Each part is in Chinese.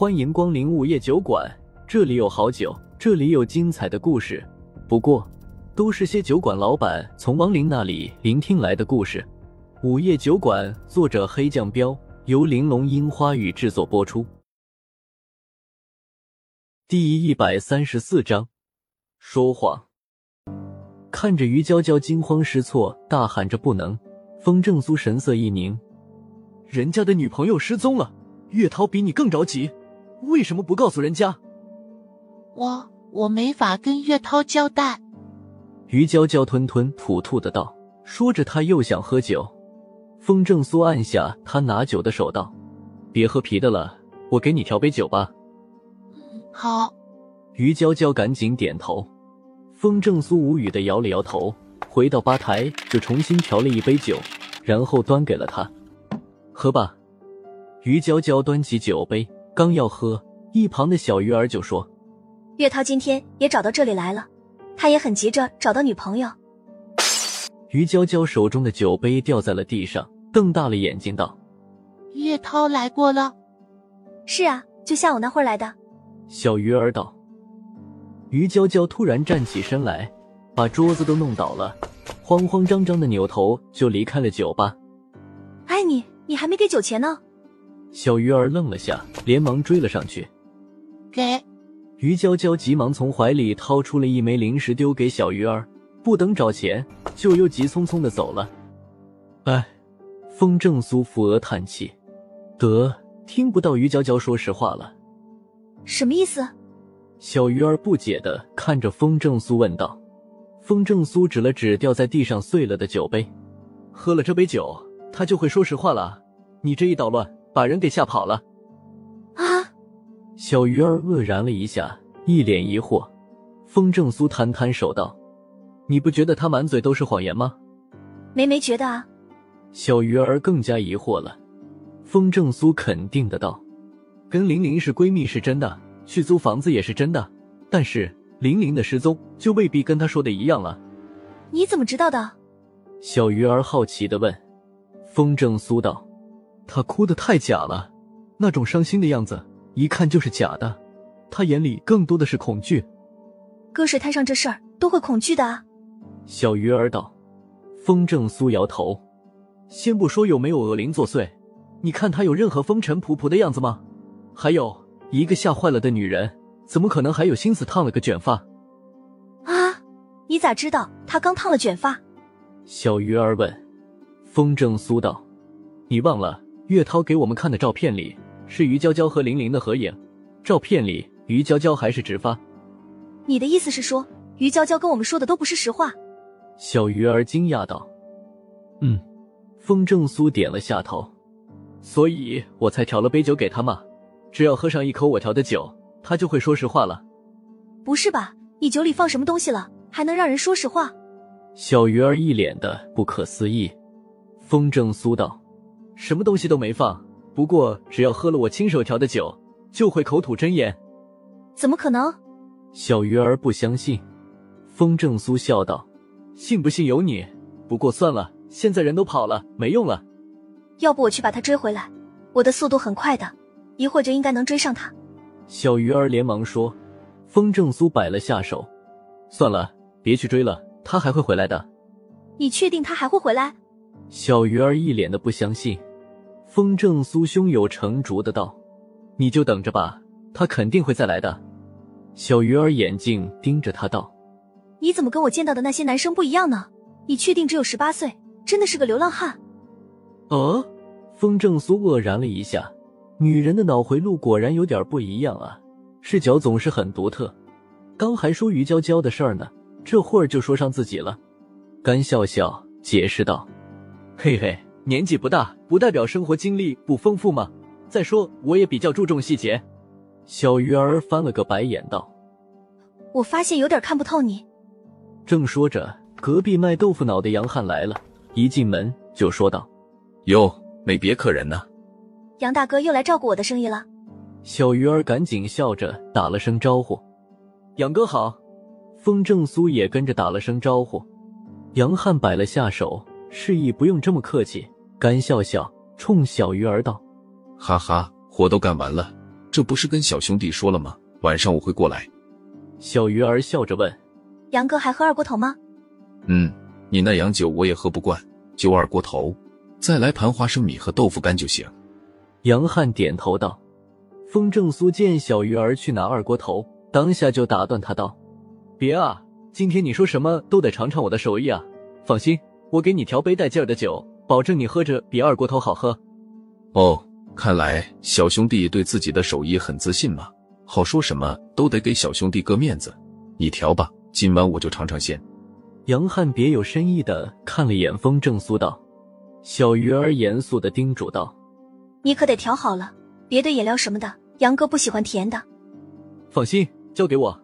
欢迎光临午夜酒馆，这里有好酒，这里有精彩的故事。不过，都是些酒馆老板从亡灵那里聆听来的故事。午夜酒馆，作者黑酱标，由玲珑樱花雨制作播出。第一百三十四章，说谎。看着于娇娇惊慌失措，大喊着不能，风正苏神色一凝，人家的女朋友失踪了，岳涛比你更着急，为什么不告诉人家？我我没法跟岳涛交代。于娇娇吞吞吐吐的道，说着他又想喝酒。风正苏按下他拿酒的手道：“别喝啤的了，我给你调杯酒吧。”好。于娇娇赶紧点头。风正苏无语的摇了摇头，回到吧台就重新调了一杯酒，然后端给了他，喝吧。于娇娇端起酒杯，刚要喝，一旁的小鱼儿就说：“岳涛今天也找到这里来了，他也很急着找到女朋友。”于娇娇手中的酒杯掉在了地上，瞪大了眼睛道：“岳涛来过了？”“是啊，就下午那会儿来的。”小鱼儿道。于娇娇突然站起身来，把桌子都弄倒了，慌慌张张的扭头就离开了酒吧。哎，你你还没给酒钱呢！小鱼儿愣了下，连忙追了上去。给。于娇娇急忙从怀里掏出了一枚零食丢给小鱼儿，不等找钱，就又急匆匆的走了。哎，风正苏扶额叹气，得听不到于娇娇说实话了。什么意思？小鱼儿不解的看着风正苏问道：“风正苏指了指掉在地上碎了的酒杯，喝了这杯酒，他就会说实话了。你这一捣乱，把人给吓跑了。”啊！小鱼儿愕然了一下，一脸疑惑。风正苏摊摊手道：“你不觉得他满嘴都是谎言吗？”“梅梅觉得啊。”小鱼儿更加疑惑了。风正苏肯定的道：“跟玲玲是闺蜜是真的。”去租房子也是真的，但是玲玲的失踪就未必跟他说的一样了。你怎么知道的？小鱼儿好奇的问。风正苏道：“她哭的太假了，那种伤心的样子，一看就是假的。她眼里更多的是恐惧。搁水滩上这事儿都会恐惧的啊。”小鱼儿道。风正苏摇头。先不说有没有恶灵作祟，你看她有任何风尘仆仆的样子吗？还有。一个吓坏了的女人，怎么可能还有心思烫了个卷发？啊！你咋知道她刚烫了卷发？小鱼儿问。风正苏道：“你忘了岳涛给我们看的照片里是于娇娇和玲玲的合影，照片里于娇娇还是直发。”你的意思是说，于娇娇跟我们说的都不是实话？小鱼儿惊讶道：“嗯。”风正苏点了下头。所以我才调了杯酒给他嘛。只要喝上一口我调的酒，他就会说实话了。不是吧？你酒里放什么东西了，还能让人说实话？小鱼儿一脸的不可思议。风正苏道：“什么东西都没放，不过只要喝了我亲手调的酒，就会口吐真言。”怎么可能？小鱼儿不相信。风正苏笑道：“信不信由你。不过算了，现在人都跑了，没用了。要不我去把他追回来？我的速度很快的。”一会儿就应该能追上他。小鱼儿连忙说：“风正苏摆了下手，算了，别去追了，他还会回来的。”你确定他还会回来？小鱼儿一脸的不相信。风正苏胸有成竹的道：“你就等着吧，他肯定会再来的。”小鱼儿眼睛盯着他道：“你怎么跟我见到的那些男生不一样呢？你确定只有十八岁？真的是个流浪汉？”哦，风正苏愕然了一下。女人的脑回路果然有点不一样啊，视角总是很独特。刚还说于娇娇的事儿呢，这会儿就说上自己了。干笑笑解释道：“嘿嘿，年纪不大，不代表生活经历不丰富吗？再说我也比较注重细节。”小鱼儿翻了个白眼道：“我发现有点看不透你。”正说着，隔壁卖豆腐脑的杨汉来了，一进门就说道：“哟，没别客人呢。”杨大哥又来照顾我的生意了，小鱼儿赶紧笑着打了声招呼：“杨哥好。”风正苏也跟着打了声招呼。杨汉摆了下手，示意不用这么客气，干笑笑冲小鱼儿道：“哈哈，活都干完了，这不是跟小兄弟说了吗？晚上我会过来。小鱼儿笑着问：“杨哥还喝二锅头吗？”“嗯，你那洋酒我也喝不惯，就二锅头，再来盘花生米和豆腐干就行。”杨汉点头道。风正苏见小鱼儿去拿二锅头，当下就打断他道：“别啊，今天你说什么都得尝尝我的手艺啊！放心，我给你调杯带劲儿的酒，保证你喝着比二锅头好喝。”哦，看来小兄弟对自己的手艺很自信嘛，好说什么都得给小兄弟个面子。你调吧，今晚我就尝尝鲜。杨汉别有深意的看了眼风正苏道，小鱼儿严肃的叮嘱道：“你可得调好了。”别的饮料什么的，杨哥不喜欢甜的。放心，交给我。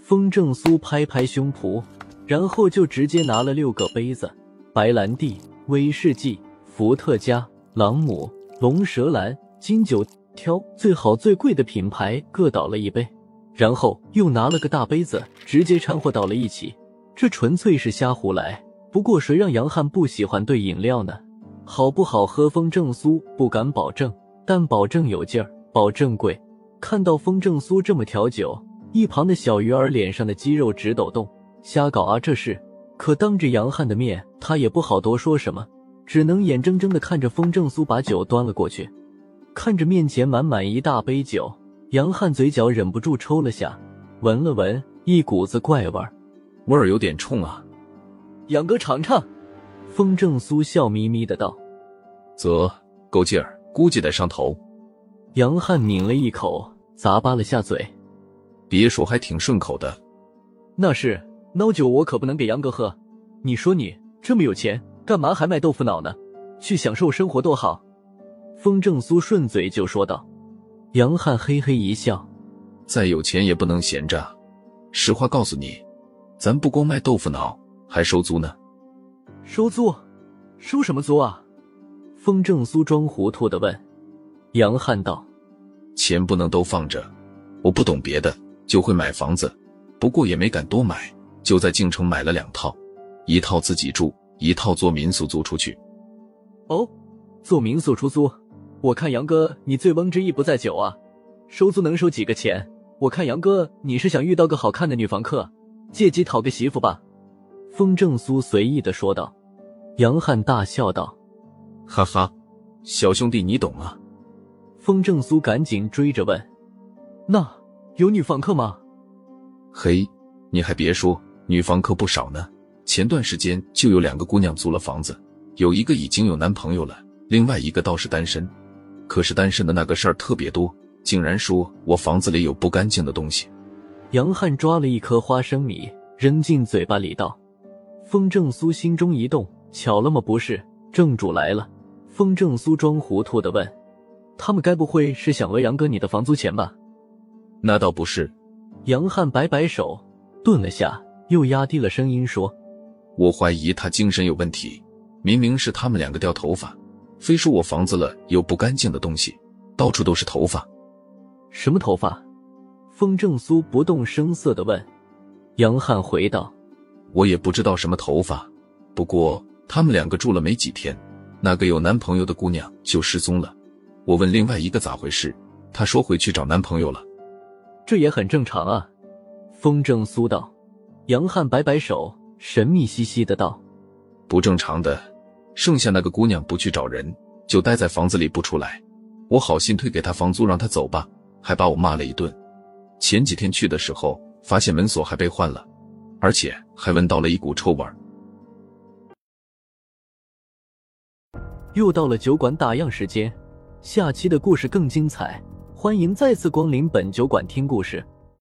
风正苏拍拍胸脯，然后就直接拿了六个杯子：白兰地、威士忌、伏特加、朗姆、龙舌兰、金酒，挑最好最贵的品牌，各倒了一杯。然后又拿了个大杯子，直接掺和到了一起。这纯粹是瞎胡来。不过谁让杨汉不喜欢兑饮料呢？好不好喝，风正苏不敢保证。但保证有劲儿，保证贵。看到风正苏这么调酒，一旁的小鱼儿脸上的肌肉直抖动。瞎搞啊，这是！可当着杨汉的面，他也不好多说什么，只能眼睁睁的看着风正苏把酒端了过去。看着面前满满一大杯酒，杨汉嘴角忍不住抽了下，闻了闻，一股子怪味儿，味儿有点冲啊。杨哥尝尝。风正苏笑眯眯的道：“啧，够劲儿。”估计得上头。杨汉抿了一口，咂巴了下嘴。别说，还挺顺口的。那是孬酒，我可不能给杨哥喝。你说你这么有钱，干嘛还卖豆腐脑呢？去享受生活多好。风正苏顺嘴就说道。杨汉嘿嘿一笑：“再有钱也不能闲着。实话告诉你，咱不光卖豆腐脑，还收租呢。收租？收什么租啊？”风正苏装糊涂的问：“杨汉道，钱不能都放着，我不懂别的，就会买房子，不过也没敢多买，就在京城买了两套，一套自己住，一套做民宿租出去。哦，做民宿出租，我看杨哥你醉翁之意不在酒啊，收租能收几个钱？我看杨哥你是想遇到个好看的女房客，借机讨个媳妇吧？”风正苏随意的说道。杨汉大笑道。哈哈，小兄弟你懂啊！风正苏赶紧追着问：“那有女房客吗？”嘿，你还别说，女房客不少呢。前段时间就有两个姑娘租了房子，有一个已经有男朋友了，另外一个倒是单身。可是单身的那个事儿特别多，竟然说我房子里有不干净的东西。杨汉抓了一颗花生米扔进嘴巴里道：“风正苏心中一动，巧了吗？不是，正主来了。”风正苏装糊涂的问：“他们该不会是想讹杨哥你的房租钱吧？”那倒不是。杨汉摆摆手，顿了下，又压低了声音说：“我怀疑他精神有问题。明明是他们两个掉头发，非说我房子了有不干净的东西，到处都是头发。什么头发？”风正苏不动声色的问。杨汉回道：“我也不知道什么头发，不过他们两个住了没几天。”那个有男朋友的姑娘就失踪了，我问另外一个咋回事，她说回去找男朋友了。这也很正常啊。风正苏道。杨汉摆摆手，神秘兮兮的道：“不正常的，剩下那个姑娘不去找人，就待在房子里不出来。我好心退给她房租，让她走吧，还把我骂了一顿。前几天去的时候，发现门锁还被换了，而且还闻到了一股臭味。”又到了酒馆打烊时间，下期的故事更精彩，欢迎再次光临本酒馆听故事。